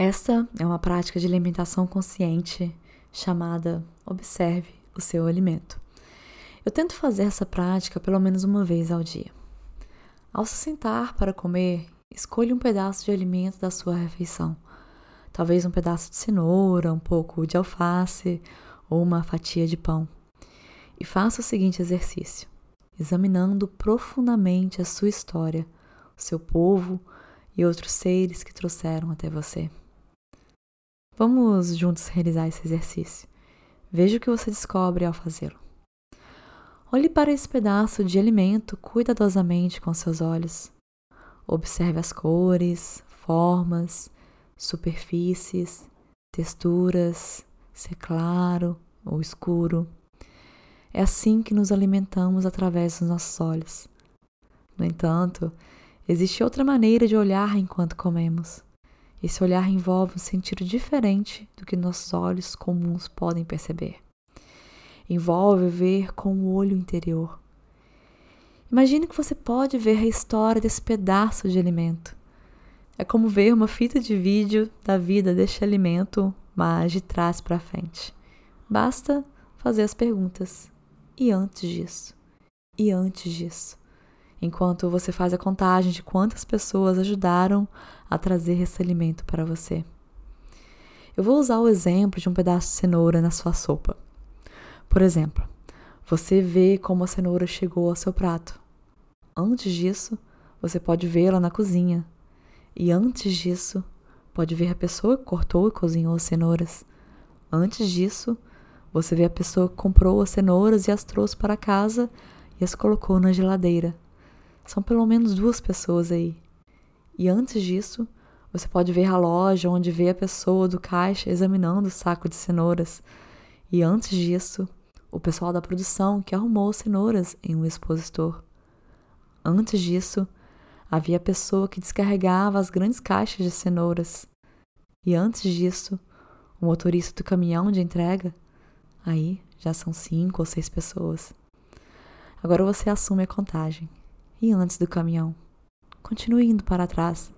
Esta é uma prática de alimentação consciente chamada Observe o seu alimento. Eu tento fazer essa prática pelo menos uma vez ao dia. Ao se sentar para comer, escolha um pedaço de alimento da sua refeição. Talvez um pedaço de cenoura, um pouco de alface ou uma fatia de pão. E faça o seguinte exercício, examinando profundamente a sua história, o seu povo e outros seres que trouxeram até você. Vamos juntos realizar esse exercício. Veja o que você descobre ao fazê-lo. Olhe para esse pedaço de alimento cuidadosamente com seus olhos. Observe as cores, formas, superfícies, texturas, se é claro ou escuro. É assim que nos alimentamos através dos nossos olhos. No entanto, existe outra maneira de olhar enquanto comemos. Esse olhar envolve um sentido diferente do que nossos olhos comuns podem perceber envolve ver com o olho interior. Imagine que você pode ver a história desse pedaço de alimento. É como ver uma fita de vídeo da vida deste alimento, mas de trás para frente. Basta fazer as perguntas. E antes disso? E antes disso? Enquanto você faz a contagem de quantas pessoas ajudaram a trazer esse alimento para você. Eu vou usar o exemplo de um pedaço de cenoura na sua sopa. Por exemplo, você vê como a cenoura chegou ao seu prato. Antes disso, você pode vê-la na cozinha. E antes disso, pode ver a pessoa que cortou e cozinhou as cenouras. Antes disso, você vê a pessoa que comprou as cenouras e as trouxe para casa e as colocou na geladeira. São pelo menos duas pessoas aí. E antes disso, você pode ver a loja onde vê a pessoa do caixa examinando o saco de cenouras. E antes disso, o pessoal da produção que arrumou cenouras em um expositor. Antes disso, havia a pessoa que descarregava as grandes caixas de cenouras. E antes disso, o motorista do caminhão de entrega. Aí já são cinco ou seis pessoas. Agora você assume a contagem. E antes do caminhão? Continue indo para trás,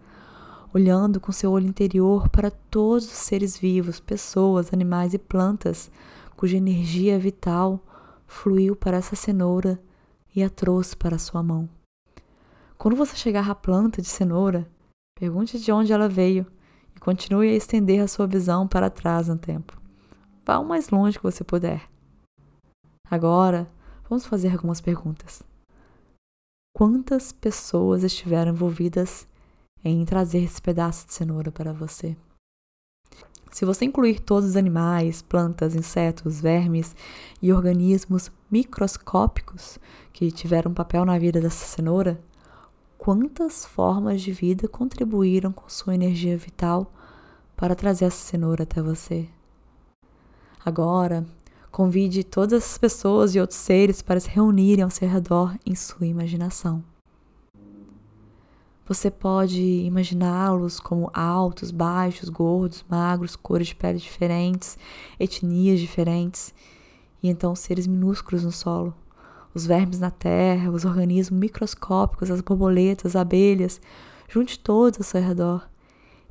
olhando com seu olho interior para todos os seres vivos, pessoas, animais e plantas cuja energia vital fluiu para essa cenoura e a trouxe para sua mão. Quando você chegar à planta de cenoura, pergunte de onde ela veio e continue a estender a sua visão para trás no tempo. Vá o mais longe que você puder. Agora, vamos fazer algumas perguntas. Quantas pessoas estiveram envolvidas em trazer esse pedaço de cenoura para você? Se você incluir todos os animais, plantas, insetos, vermes e organismos microscópicos que tiveram papel na vida dessa cenoura, quantas formas de vida contribuíram com sua energia vital para trazer essa cenoura até você? Agora, convide todas as pessoas e outros seres para se reunirem ao seu redor em sua imaginação. Você pode imaginá-los como altos, baixos, gordos, magros, cores de pele diferentes, etnias diferentes, e então seres minúsculos no solo. Os vermes na terra, os organismos microscópicos, as borboletas, as abelhas, junte todos ao seu redor.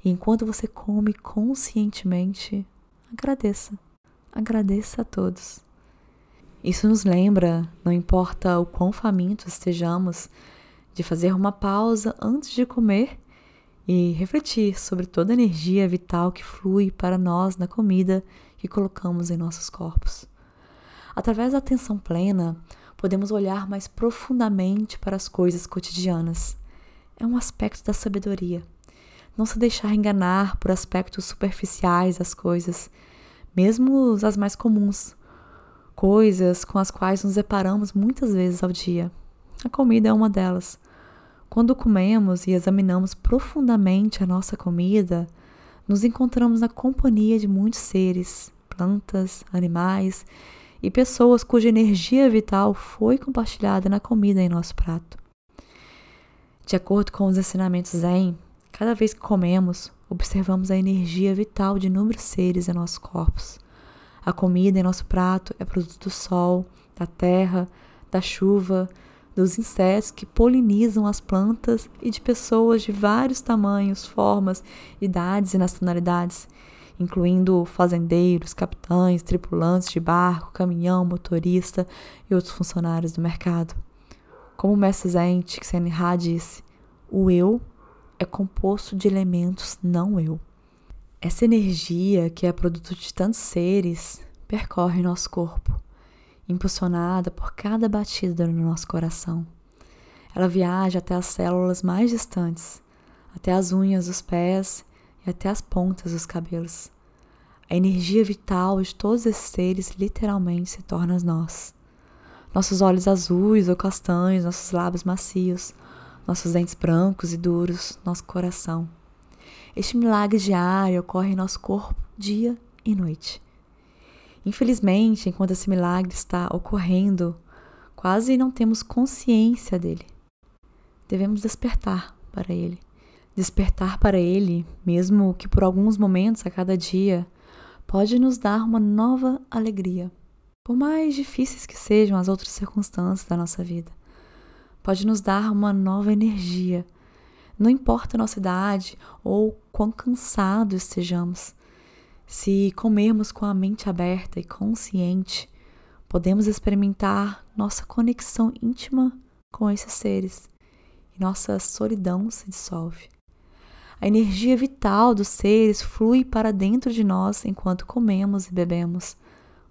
E enquanto você come conscientemente, agradeça. Agradeça a todos. Isso nos lembra, não importa o quão famintos estejamos, de fazer uma pausa antes de comer e refletir sobre toda a energia vital que flui para nós na comida que colocamos em nossos corpos. Através da atenção plena, podemos olhar mais profundamente para as coisas cotidianas. É um aspecto da sabedoria. Não se deixar enganar por aspectos superficiais das coisas, mesmo as mais comuns, coisas com as quais nos deparamos muitas vezes ao dia. A comida é uma delas. Quando comemos e examinamos profundamente a nossa comida, nos encontramos na companhia de muitos seres, plantas, animais e pessoas cuja energia vital foi compartilhada na comida em nosso prato. De acordo com os ensinamentos Zen, cada vez que comemos, observamos a energia vital de inúmeros seres em nossos corpos. A comida em nosso prato é produto do sol, da terra, da chuva, dos insetos que polinizam as plantas e de pessoas de vários tamanhos, formas, idades e nacionalidades, incluindo fazendeiros, capitães, tripulantes de barco, caminhão, motorista e outros funcionários do mercado. Como o mestre Zen Csikszentmihalyi disse, o eu é composto de elementos não eu. Essa energia, que é produto de tantos seres, percorre nosso corpo, impulsionada por cada batida no nosso coração. Ela viaja até as células mais distantes, até as unhas dos pés e até as pontas dos cabelos. A energia vital de todos esses seres literalmente se torna nós. Nossos olhos azuis ou castanhos, nossos lábios macios, nossos dentes brancos e duros, nosso coração. Este milagre diário ocorre em nosso corpo dia e noite. Infelizmente, enquanto esse milagre está ocorrendo, quase não temos consciência dele. Devemos despertar para ele. Despertar para ele, mesmo que por alguns momentos a cada dia, pode nos dar uma nova alegria. Por mais difíceis que sejam as outras circunstâncias da nossa vida, pode nos dar uma nova energia. Não importa a nossa idade ou quão cansados estejamos, se comermos com a mente aberta e consciente, podemos experimentar nossa conexão íntima com esses seres e nossa solidão se dissolve. A energia vital dos seres flui para dentro de nós enquanto comemos e bebemos.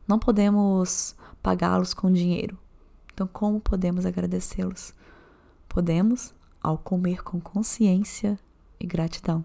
Não podemos pagá-los com dinheiro. Então, como podemos agradecê-los? Podemos ao comer com consciência e gratidão.